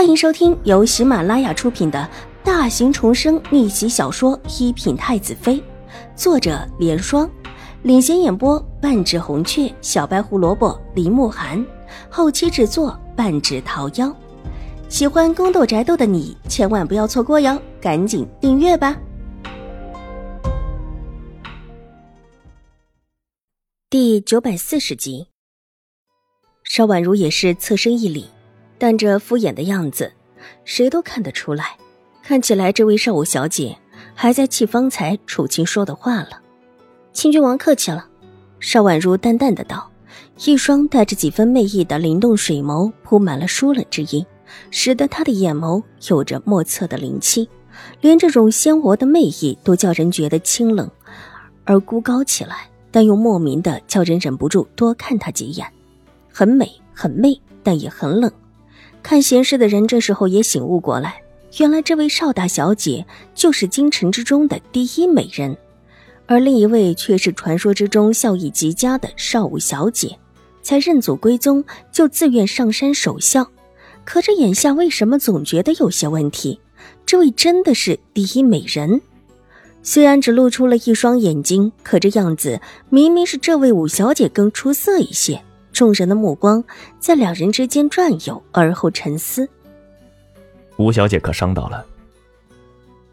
欢迎收听由喜马拉雅出品的大型重生逆袭小说《一品太子妃》，作者：莲霜，领衔演播：半指红雀、小白胡萝卜、林慕寒，后期制作：半指桃夭。喜欢宫斗宅斗的你千万不要错过哟，赶紧订阅吧！第九百四十集，邵婉如也是侧身一礼。但这敷衍的样子，谁都看得出来。看起来这位少武小姐还在气方才楚清说的话了。清君王客气了，邵婉如淡淡的道，一双带着几分媚意的灵动水眸铺满了疏冷之意，使得她的眼眸有着莫测的灵气，连这种鲜活的媚意都叫人觉得清冷而孤高起来，但又莫名的叫人忍不住多看她几眼。很美，很媚，但也很冷。看闲事的人这时候也醒悟过来，原来这位邵大小姐就是京城之中的第一美人，而另一位却是传说之中效益极佳的邵武小姐，才认祖归宗就自愿上山守孝。可这眼下为什么总觉得有些问题？这位真的是第一美人？虽然只露出了一双眼睛，可这样子明明是这位武小姐更出色一些。众人的目光在两人之间转悠，而后沉思。吴小姐可伤到了？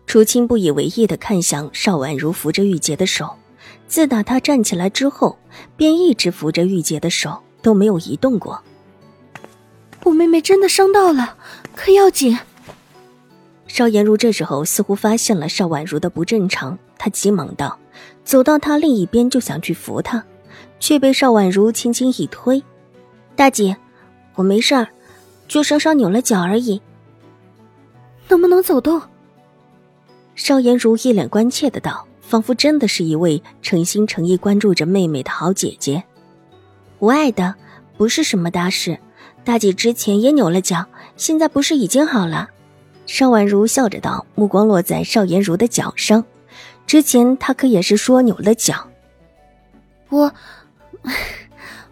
楚青不以为意的看向邵婉如扶着玉洁的手，自打她站起来之后，便一直扶着玉洁的手，都没有移动过。我妹妹真的伤到了，可要紧。邵颜如这时候似乎发现了邵婉如的不正常，她急忙道，走到她另一边就想去扶她。却被邵婉如轻轻一推：“大姐，我没事儿，就稍稍扭了脚而已。能不能走动？”邵颜如一脸关切的道，仿佛真的是一位诚心诚意关注着妹妹的好姐姐。“无碍的，不是什么大事。大姐之前也扭了脚，现在不是已经好了？”邵婉如笑着道，目光落在邵颜如的脚上。之前她可也是说扭了脚。我。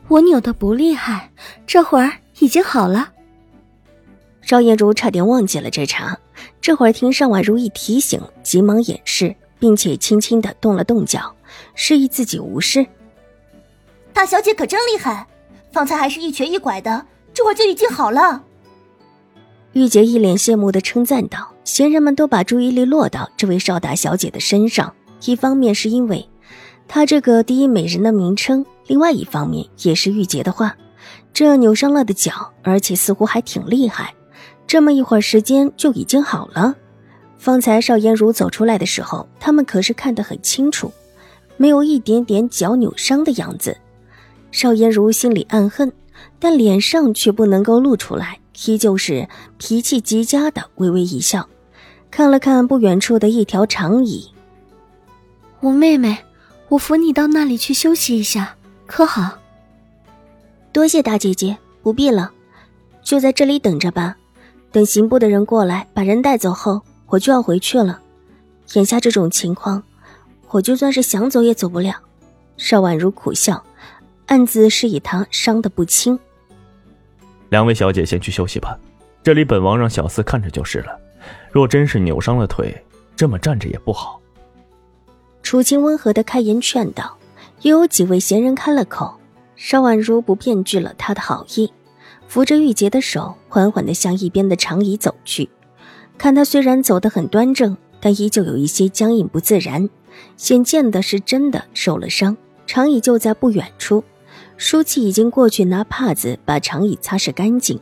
我扭的不厉害，这会儿已经好了。邵颜如差点忘记了这茬，这会儿听尚婉如一提醒，急忙掩饰，并且轻轻的动了动脚，示意自己无事。大小姐可真厉害，方才还是一瘸一拐的，这会儿就已经好了。玉洁一脸羡慕的称赞道：“闲人们都把注意力落到这位邵大小姐的身上，一方面是因为……”她这个第一美人的名称，另外一方面也是玉洁的话，这扭伤了的脚，而且似乎还挺厉害，这么一会儿时间就已经好了。方才邵颜如走出来的时候，他们可是看得很清楚，没有一点点脚扭伤的样子。邵颜如心里暗恨，但脸上却不能够露出来，依旧是脾气极佳的微微一笑，看了看不远处的一条长椅，我妹妹。我扶你到那里去休息一下，可好？多谢大姐姐，不必了，就在这里等着吧。等刑部的人过来把人带走后，我就要回去了。眼下这种情况，我就算是想走也走不了。邵婉如苦笑，暗自示意他伤得不轻。两位小姐先去休息吧，这里本王让小厮看着就是了。若真是扭伤了腿，这么站着也不好。楚清温和的开言劝道，又有几位闲人开了口。邵婉如不便拒了他的好意，扶着玉洁的手，缓缓的向一边的长椅走去。看他虽然走得很端正，但依旧有一些僵硬不自然，显见的是真的受了伤。长椅就在不远处，舒淇已经过去拿帕子把长椅擦拭干净，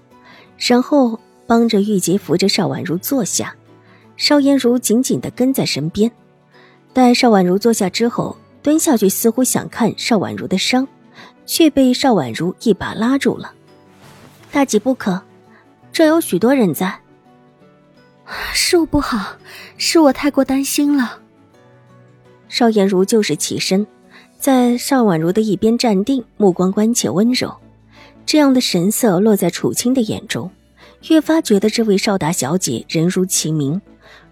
然后帮着玉洁扶着邵婉如坐下。邵颜如紧紧的跟在身边。待邵婉如坐下之后，蹲下去，似乎想看邵婉如的伤，却被邵婉如一把拉住了。大姐不可，这有许多人在。是我不好，是我太过担心了。邵颜如就是起身，在邵婉如的一边站定，目光关切温柔，这样的神色落在楚青的眼中，越发觉得这位邵大小姐人如其名，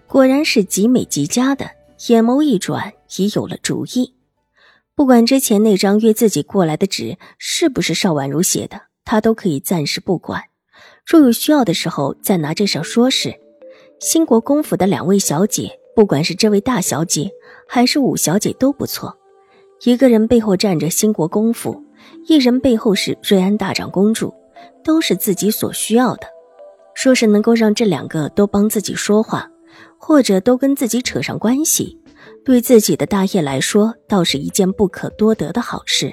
果然是极美极佳的。眼眸一转，已有了主意。不管之前那张约自己过来的纸是不是邵婉如写的，他都可以暂时不管。若有需要的时候再拿这事说事。兴国公府的两位小姐，不管是这位大小姐还是五小姐都不错。一个人背后站着兴国公府，一人背后是瑞安大长公主，都是自己所需要的。说是能够让这两个都帮自己说话，或者都跟自己扯上关系，对自己的大业来说，倒是一件不可多得的好事。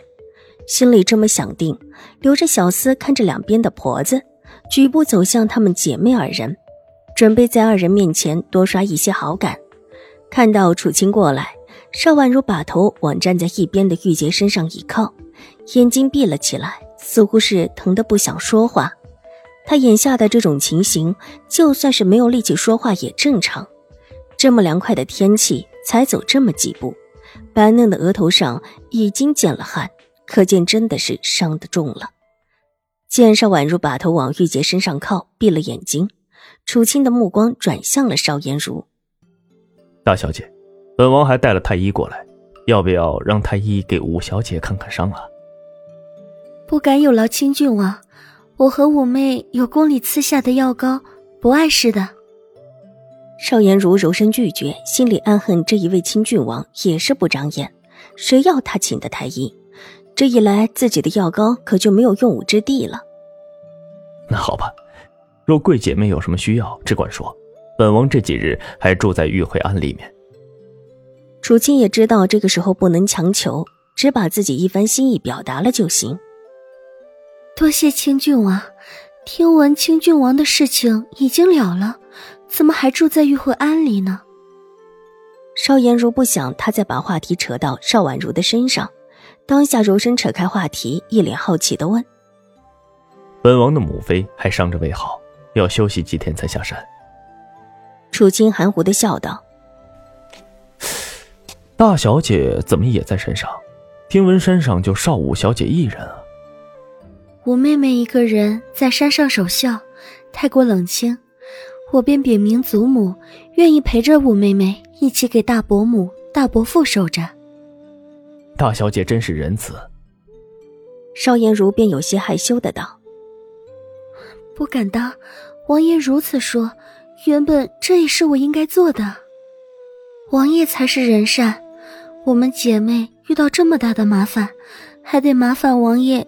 心里这么想定，留着小厮看着两边的婆子，举步走向她们姐妹二人。准备在二人面前多刷一些好感。看到楚青过来，邵婉如把头往站在一边的玉洁身上一靠，眼睛闭了起来，似乎是疼得不想说话。她眼下的这种情形，就算是没有力气说话也正常。这么凉快的天气，才走这么几步，白嫩的额头上已经见了汗，可见真的是伤得重了。见邵婉如把头往玉洁身上靠，闭了眼睛。楚青的目光转向了邵颜如，大小姐，本王还带了太医过来，要不要让太医给五小姐看看伤啊？不敢有劳清郡王，我和五妹有宫里赐下的药膏，不碍事的。邵颜如柔声拒绝，心里暗恨这一位亲郡王也是不长眼，谁要他请的太医？这一来，自己的药膏可就没有用武之地了。那好吧。若贵姐妹有什么需要，只管说。本王这几日还住在玉慧庵里面。楚青也知道这个时候不能强求，只把自己一番心意表达了就行。多谢清郡王，听闻清郡王的事情已经了了，怎么还住在玉慧庵里呢？邵颜如不想他再把话题扯到邵婉如的身上，当下柔声扯开话题，一脸好奇的问：“本王的母妃还伤着未好。”要休息几天才下山。楚青含糊的笑道：“大小姐怎么也在山上？听闻山上就邵武小姐一人啊？”我妹妹一个人在山上守孝，太过冷清，我便禀明祖母，愿意陪着五妹妹一起给大伯母、大伯父守着。大小姐真是仁慈。邵颜如便有些害羞的道。不敢当，王爷如此说，原本这也是我应该做的。王爷才是人善，我们姐妹遇到这么大的麻烦，还得麻烦王爷